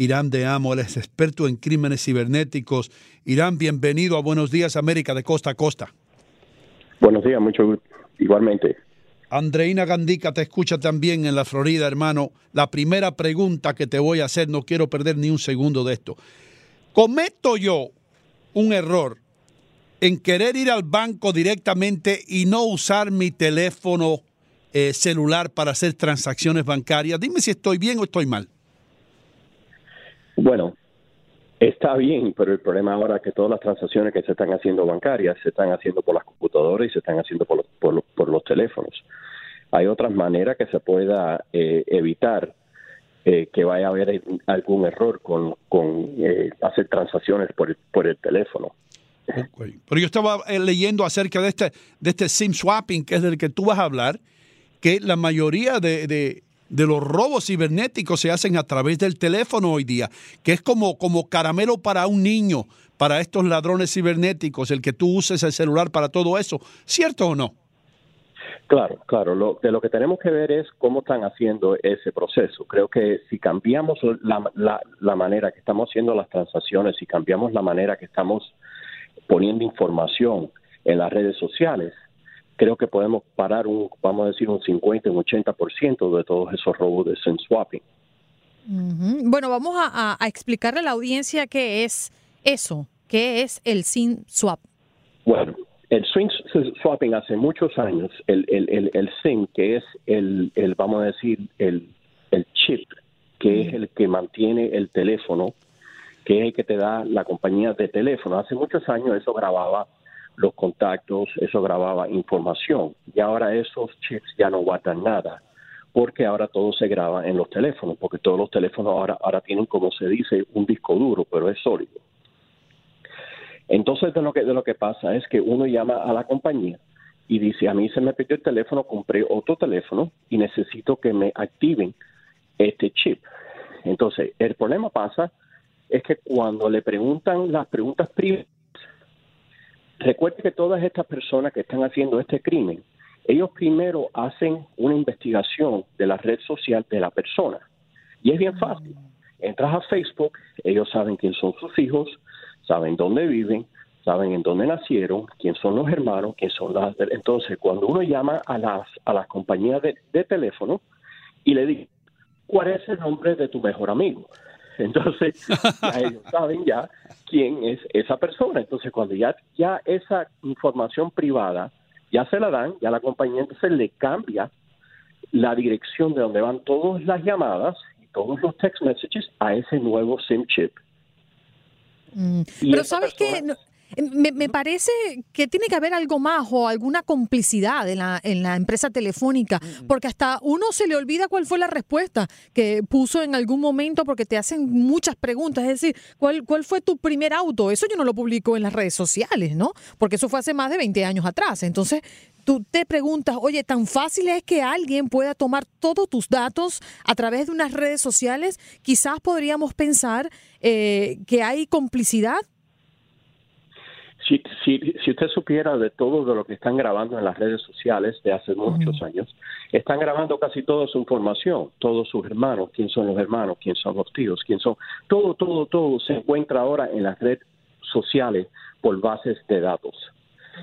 Irán de Amo, él es experto en crímenes cibernéticos. Irán, bienvenido a Buenos Días América de costa a costa. Buenos días, mucho gusto. Igualmente. Andreina Gandica te escucha también en la Florida, hermano. La primera pregunta que te voy a hacer, no quiero perder ni un segundo de esto. ¿Cometo yo un error en querer ir al banco directamente y no usar mi teléfono eh, celular para hacer transacciones bancarias? Dime si estoy bien o estoy mal. Bueno, está bien, pero el problema ahora es que todas las transacciones que se están haciendo bancarias se están haciendo por las computadoras y se están haciendo por los, por, los teléfonos. Hay otras maneras que se pueda eh, evitar eh, que vaya a haber algún error con, con eh, hacer transacciones por el, por el teléfono. Pero yo estaba leyendo acerca de este, de este SIM swapping, que es del que tú vas a hablar, que la mayoría de de los robos cibernéticos se hacen a través del teléfono hoy día, que es como, como caramelo para un niño, para estos ladrones cibernéticos, el que tú uses el celular para todo eso, ¿cierto o no? Claro, claro. Lo, de lo que tenemos que ver es cómo están haciendo ese proceso. Creo que si cambiamos la, la, la manera que estamos haciendo las transacciones, si cambiamos la manera que estamos poniendo información en las redes sociales, creo que podemos parar un, vamos a decir, un 50, un 80% de todos esos robos de SIM swapping. Bueno, vamos a, explicarle a la audiencia qué es eso, qué es el SIM swap. Bueno, el SIM swapping hace muchos años, el, el, el, SIM, que es el, el, vamos a decir, el, el chip, que es el que mantiene el teléfono, que es el que te da la compañía de teléfono. Hace muchos años eso grababa los contactos, eso grababa información. Y ahora esos chips ya no guardan nada, porque ahora todo se graba en los teléfonos, porque todos los teléfonos ahora, ahora tienen, como se dice, un disco duro, pero es sólido. Entonces, de lo, que, de lo que pasa es que uno llama a la compañía y dice, a mí se me perdió el teléfono, compré otro teléfono y necesito que me activen este chip. Entonces, el problema pasa es que cuando le preguntan las preguntas privadas, Recuerde que todas estas personas que están haciendo este crimen, ellos primero hacen una investigación de la red social de la persona. Y es bien fácil. Entras a Facebook, ellos saben quién son sus hijos, saben dónde viven, saben en dónde nacieron, quién son los hermanos, quién son las... Entonces, cuando uno llama a las, a las compañías de, de teléfono y le dice, ¿cuál es el nombre de tu mejor amigo? Entonces, ellos saben ya quién es esa persona. Entonces, cuando ya, ya esa información privada ya se la dan, ya la compañía entonces le cambia la dirección de donde van todas las llamadas y todos los text messages a ese nuevo SIM chip. Mm. Pero sabes que me, me, parece que tiene que haber algo más o alguna complicidad en la, en la empresa telefónica, porque hasta uno se le olvida cuál fue la respuesta que puso en algún momento porque te hacen muchas preguntas. Es decir, ¿cuál, cuál fue tu primer auto? Eso yo no lo publico en las redes sociales, ¿no? Porque eso fue hace más de 20 años atrás. Entonces, tú te preguntas, oye, ¿tan fácil es que alguien pueda tomar todos tus datos a través de unas redes sociales? Quizás podríamos pensar eh, que hay complicidad si, si, si, usted supiera de todo de lo que están grabando en las redes sociales de hace muchos años, están grabando casi toda su información, todos sus hermanos, quién son los hermanos, quién son los tíos, quién son, todo, todo, todo se encuentra ahora en las redes sociales por bases de datos.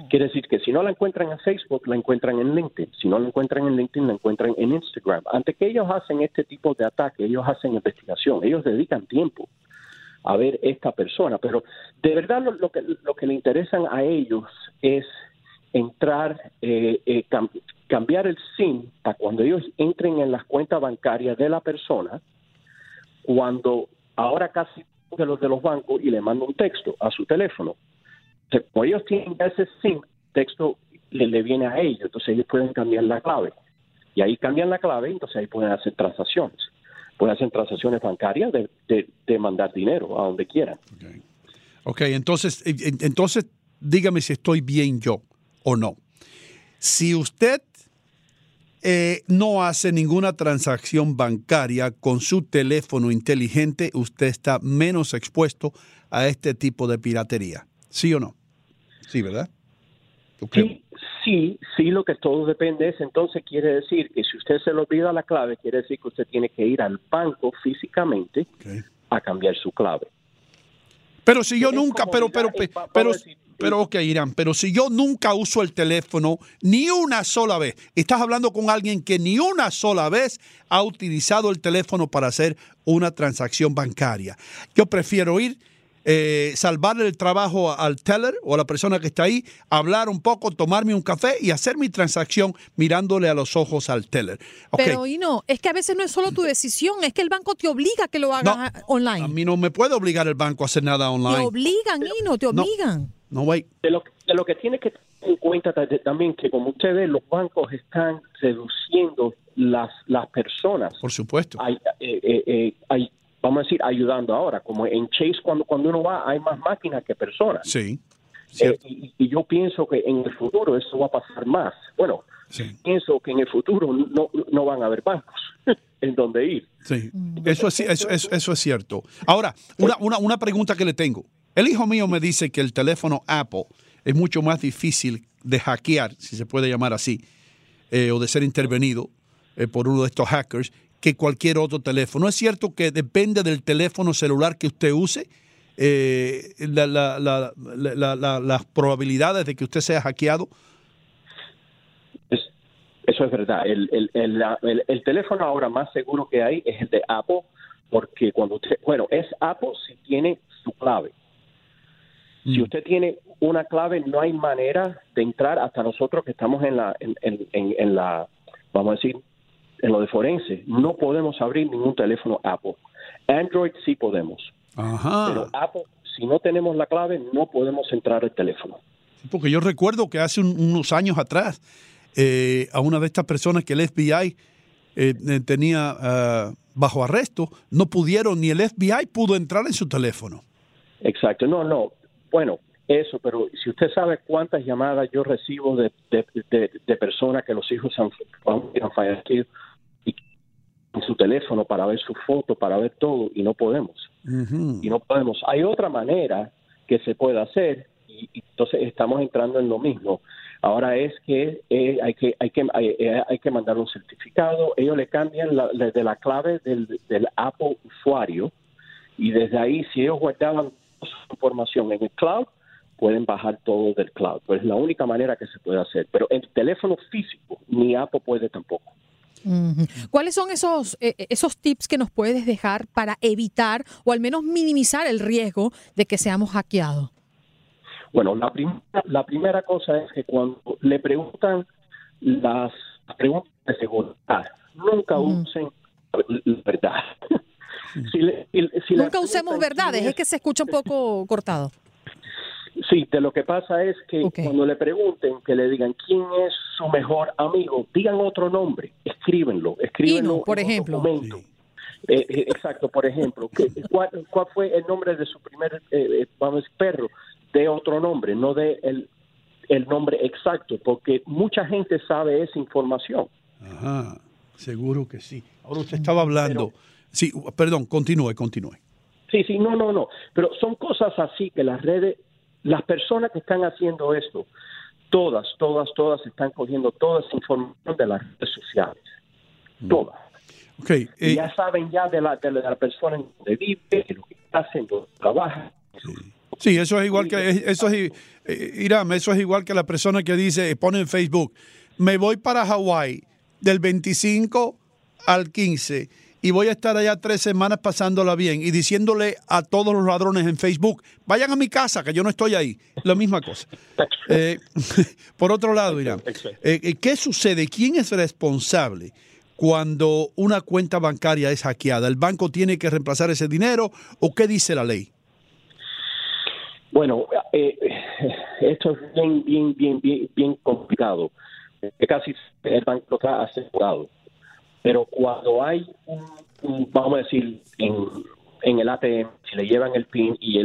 Quiere decir que si no la encuentran en Facebook, la encuentran en LinkedIn. Si no la encuentran en LinkedIn, la encuentran en Instagram. Ante que ellos hacen este tipo de ataque, ellos hacen investigación, ellos dedican tiempo a ver esta persona. Pero de verdad lo, que, lo que le interesan a ellos es entrar, eh, eh, cambiar el SIM para cuando ellos entren en las cuentas bancarias de la persona, cuando ahora casi de los de los bancos y le mandan un texto a su teléfono. ellos tienen ese SIM, texto le, le viene a ellos, entonces ellos pueden cambiar la clave. Y ahí cambian la clave, entonces ahí pueden hacer transacciones pueden hacer transacciones bancarias de, mandar dinero a donde quieran. ok, entonces, entonces dígame si estoy bien yo o no. Si usted eh, no hace ninguna transacción bancaria con su teléfono inteligente, usted está menos expuesto a este tipo de piratería. ¿Sí o no? Sí, ¿verdad? Sí, sí, sí, lo que todo depende es, entonces quiere decir que si usted se le olvida la clave, quiere decir que usted tiene que ir al banco físicamente a cambiar su clave. Pero si yo nunca, pero, pero, pero, pero, ok, Irán, pero si yo nunca uso el teléfono ni una sola vez, estás hablando con alguien que ni una sola vez ha utilizado el teléfono para hacer una transacción bancaria. Yo prefiero ir eh, salvarle el trabajo al teller o a la persona que está ahí, hablar un poco, tomarme un café y hacer mi transacción mirándole a los ojos al teller. Pero y no, es que a veces no es solo tu decisión, es que el banco te obliga a que lo hagas online. A mí no me puede obligar el banco a hacer nada online. Te obligan, Ino, te obligan. No, no De lo, de lo que tienes que tener en cuenta también que como ustedes los bancos están reduciendo las las personas. Por supuesto. Hay, eh, eh, hay vamos a decir, ayudando ahora. Como en Chase, cuando, cuando uno va, hay más máquinas que personas. Sí. Eh, y, yo pienso que en el futuro eso va a pasar más. Bueno, pienso que en el futuro no, no van a haber bancos en donde ir. Sí, eso es, eso, eso, es cierto. Ahora, una, una, una pregunta que le tengo. El hijo mío me dice que el teléfono Apple es mucho más difícil de hackear, si se puede llamar así, eh, o de ser intervenido eh, por uno de estos hackers que cualquier otro teléfono. ¿Es cierto que depende del teléfono celular que usted use? Eh, las probabilidades de que usted sea hackeado? eso es verdad. El, el, el, teléfono ahora más seguro que hay es el de Apple, porque cuando usted, bueno, es Apple si tiene su clave. Si mm. usted tiene una clave, no hay manera de entrar hasta nosotros que estamos en la, en, en, en la, vamos a decir, en lo de forense, no podemos abrir ningún teléfono Apple. Android sí podemos. Pero Apple, si no tenemos la clave, no podemos entrar al teléfono. Porque yo recuerdo que hace unos años atrás, eh, a una de estas personas que el FBI eh, eh, tenía ah, bajo arresto, no pudieron, ni el FBI pudo entrar en su teléfono. Exacto, no, no. Bueno, eso, pero si usted sabe cuántas llamadas yo recibo de, de, personas que los hijos han, han fallecido su teléfono para ver su foto, para ver todo, y no podemos. Y no podemos. Hay otra manera que se puede hacer, y, entonces estamos entrando en lo mismo. Ahora es que eh, hay que hay que eh, hay, que mandar un certificado. Ellos le cambian la, de la clave del, del Apple usuario y desde ahí si ellos guardaban su información en el cloud pueden bajar todo del cloud. Pues es la única manera que se puede hacer. Pero en teléfono físico ni Apple puede tampoco. ¿Cuáles son esos, eh, eh, esos tips que nos puedes dejar para evitar o al menos minimizar el riesgo de que seamos hackeados? Bueno, la, la primera cosa es que cuando le preguntan las preguntas de seguridad, nunca usen la verdad. nunca usemos verdades, es que se escucha un poco cortado. Sí, de lo que pasa es que cuando le pregunten, que le digan quién es su mejor amigo, digan otro nombre, escríbenlo, escríbenlo. por ejemplo. Eh, eh, exacto, por ejemplo, cuál, fue el nombre de su primer eh, vamos, perro? De otro nombre, no de el, el nombre exacto, porque mucha gente sabe esa información. Ajá, seguro que sí. Ahora usted estaba hablando. sí, perdón, continúe, continúe. Sí, sí, no, no, no. Pero son cosas así que las redes las personas que están haciendo esto, todas, todas, todas están cogiendo toda esa información de las redes sociales. Mm. Todas. Okay, eh, ya saben ya de la, de la persona en donde vive, de lo que está haciendo, trabaja. Sí. eso es igual que eso es eh, eso es igual que la persona que dice, pone en Facebook, me voy para Hawái del 25 al 15 y voy a estar allá tres semanas pasándola bien y diciéndole a todos los ladrones en Facebook, vayan a mi casa, que yo no estoy ahí. La misma cosa. Eh, por otro lado, Irán, eh, eh, ¿qué sucede? ¿Quién es responsable cuando una cuenta bancaria es hackeada? ¿El banco tiene que reemplazar ese dinero o qué dice la ley? Bueno, esto es bien, bien, bien, bien, bien complicado. Casi el banco está asegurado pero cuando hay un, vamos a decir, en, el ATM, si le llevan el PIN y,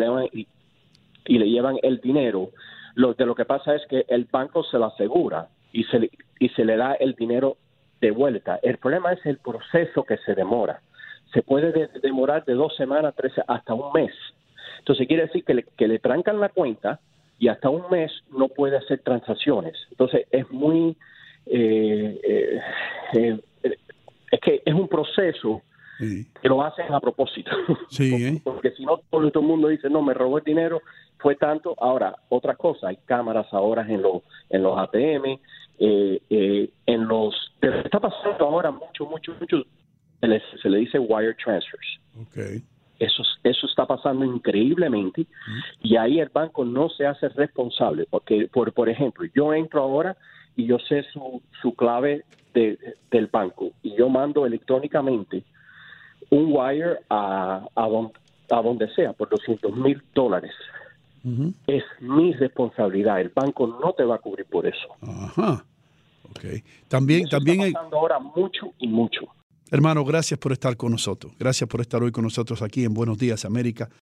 y, le llevan el dinero, lo, de lo que pasa es que el banco se lo asegura y se, y se le da el dinero de vuelta. El problema es el proceso que se demora. Se puede demorar de dos semanas, tres, hasta un mes. Entonces quiere decir que le, que le trancan la cuenta y hasta un mes no puede hacer transacciones. Entonces es muy eh, eh, eh, es que es un proceso que lo hacen a propósito. Sí, ¿eh? Porque si no, todo el mundo dice, no, me robó el dinero, fue tanto. Ahora, otra cosa, hay cámaras ahora en los, en los ATM, eh, eh, en los... Está pasando ahora mucho, mucho, mucho, se le, se le dice wire transfers. Okay. Eso, eso está pasando increíblemente y ahí el banco no se hace responsable porque, por, por ejemplo, yo entro ahora y yo sé su, su clave de, del banco y yo mando electrónicamente un wire a, a, a donde sea por 200 mil dólares. Es mi responsabilidad. El banco no te va a cubrir por eso. Ajá. Okay. También, también está pasando ahora mucho y mucho. Hermano, gracias por estar con nosotros. Gracias por estar hoy con nosotros aquí en Buenos Días América.